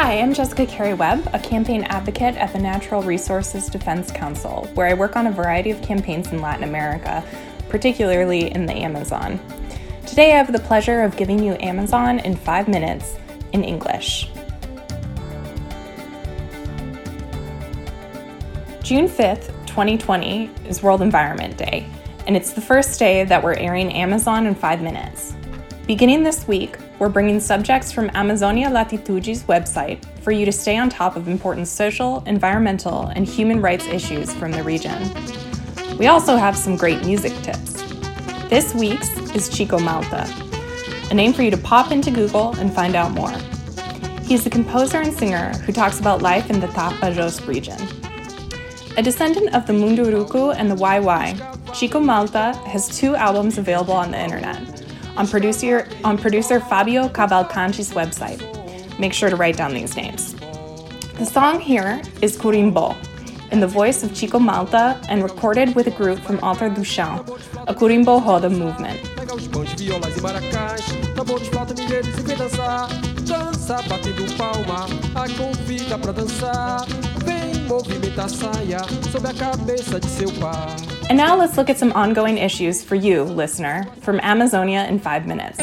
Hi, I'm Jessica Carey Webb, a campaign advocate at the Natural Resources Defense Council, where I work on a variety of campaigns in Latin America, particularly in the Amazon. Today, I have the pleasure of giving you Amazon in five minutes in English. June 5th, 2020 is World Environment Day, and it's the first day that we're airing Amazon in five minutes. Beginning this week, we're bringing subjects from Amazonia Latitude's website for you to stay on top of important social, environmental, and human rights issues from the region. We also have some great music tips. This week's is Chico Malta, a name for you to pop into Google and find out more. He's a composer and singer who talks about life in the Tapajós region. A descendant of the Munduruku and the YY, Chico Malta has two albums available on the internet on producer, on producer Fabio Cavalcanti's website. Make sure to write down these names. The song here is Curimbo, in the voice of Chico Malta and recorded with a group from do Chão, a Curimbo Roda movement. Dança batendo palma, a convida pra dançar. Vem movimentar saia a cabeça de seu pai. And now let's look at some ongoing issues for you, listener, from Amazonia in five minutes.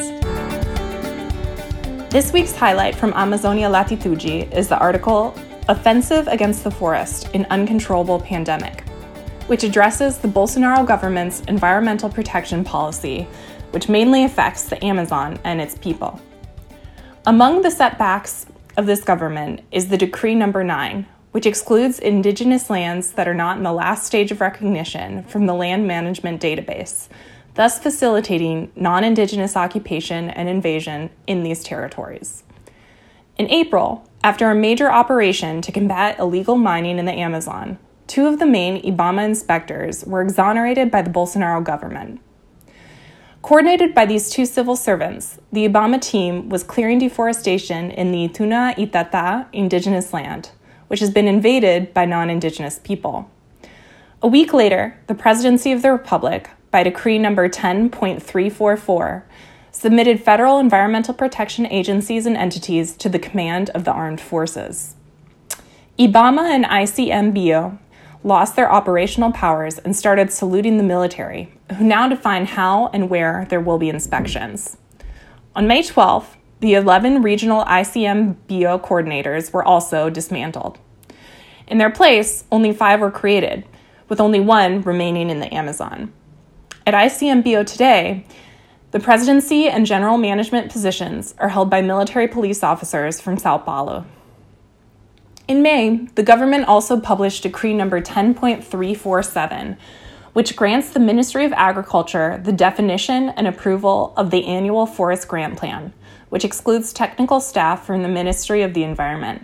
This week's highlight from Amazonia Latitude is the article Offensive Against the Forest in Uncontrollable Pandemic, which addresses the Bolsonaro government's environmental protection policy, which mainly affects the Amazon and its people. Among the setbacks of this government is the Decree Number 9, which excludes indigenous lands that are not in the last stage of recognition from the land management database, thus facilitating non indigenous occupation and invasion in these territories. In April, after a major operation to combat illegal mining in the Amazon, two of the main IBAMA inspectors were exonerated by the Bolsonaro government. Coordinated by these two civil servants, the IBAMA team was clearing deforestation in the Ituna-Itatá indigenous land which has been invaded by non Indigenous people. A week later, the Presidency of the Republic, by decree number 10.344, submitted federal environmental protection agencies and entities to the command of the armed forces. IBAMA and ICMBio lost their operational powers and started saluting the military, who now define how and where there will be inspections. On May 12th, the 11 regional ICMBio coordinators were also dismantled. In their place, only five were created, with only one remaining in the Amazon. At ICMBio today, the presidency and general management positions are held by military police officers from Sao Paulo. In May, the government also published Decree number 10.347, which grants the Ministry of Agriculture the definition and approval of the annual forest grant plan which excludes technical staff from the Ministry of the Environment.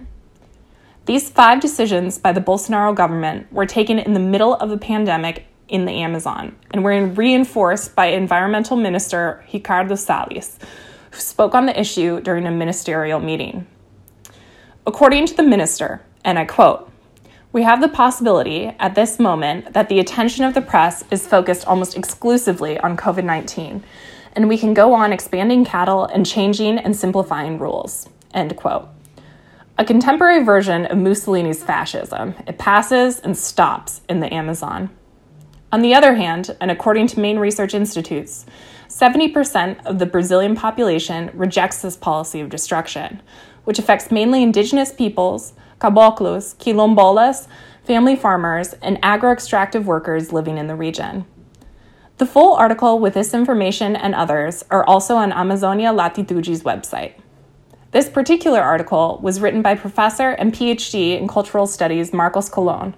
These five decisions by the Bolsonaro government were taken in the middle of the pandemic in the Amazon and were reinforced by Environmental Minister Ricardo Salles, who spoke on the issue during a ministerial meeting. According to the minister, and I quote, we have the possibility at this moment that the attention of the press is focused almost exclusively on COVID 19 and we can go on expanding cattle and changing and simplifying rules. End quote. A contemporary version of Mussolini's fascism, it passes and stops in the Amazon. On the other hand, and according to main research institutes, 70% of the Brazilian population rejects this policy of destruction, which affects mainly indigenous peoples, caboclos, quilombolas, family farmers, and agro extractive workers living in the region. The full article with this information and others are also on Amazonia Latitude's website. This particular article was written by Professor and PhD in Cultural Studies Marcos Colon,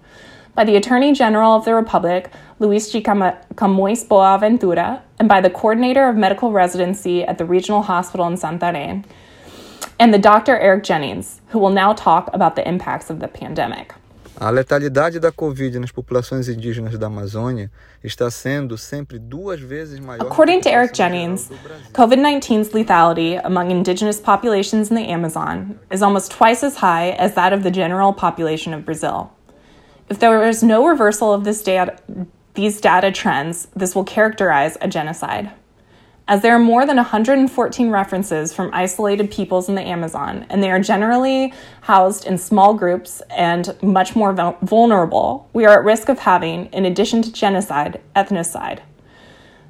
by the Attorney General of the Republic, Luis G. Camões Boaventura, and by the Coordinator of Medical Residency at the Regional Hospital in Santarém, and the Dr. Erik Jennings, who will now talk about the impacts of the pandemic. A letalidade da Covid nas populações indígenas da Amazônia está sendo sempre duas vezes maior. According to Erik Jennings, COVID 19's lethality among indigenous populations in the Amazon is almost twice as high as that of the general population of Brazil. If there is no reversal of this data, these data trends, this will characterize a genocide. As there are more than 114 references from isolated peoples in the Amazon, and they are generally housed in small groups and much more vulnerable, we are at risk of having, in addition to genocide, ethnocide.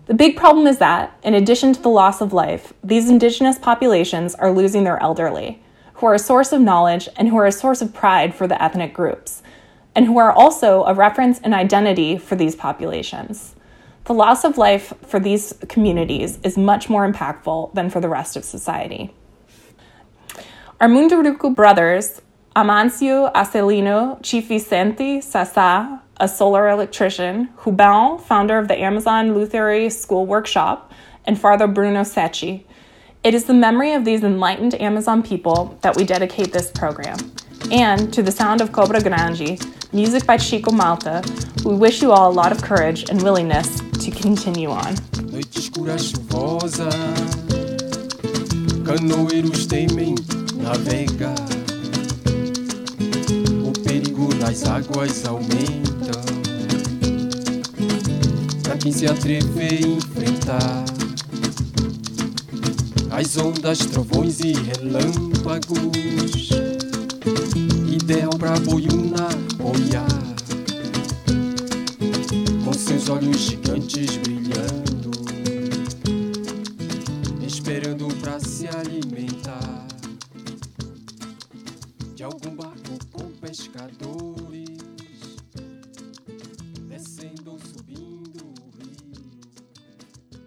The big problem is that, in addition to the loss of life, these indigenous populations are losing their elderly, who are a source of knowledge and who are a source of pride for the ethnic groups, and who are also a reference and identity for these populations. The loss of life for these communities is much more impactful than for the rest of society. Our Munduruku brothers, Amancio Acelino Chief Vicente Sasa, a solar electrician, Rubão, founder of the Amazon Lutherie School Workshop, and Father Bruno Sechi. It is the memory of these enlightened Amazon people that we dedicate this program. And to the sound of Cobra Grande, music by Chico Malta, we wish you all a lot of courage and willingness to continue on. Noite escura chuvosa, canoeiros temem navegar. O perigo nas águas aumenta. Pra quem se atrever a enfrentar as ondas, trovões e relâmpagos. Ideal pra boiuna se alimentar de algum barco com pescador.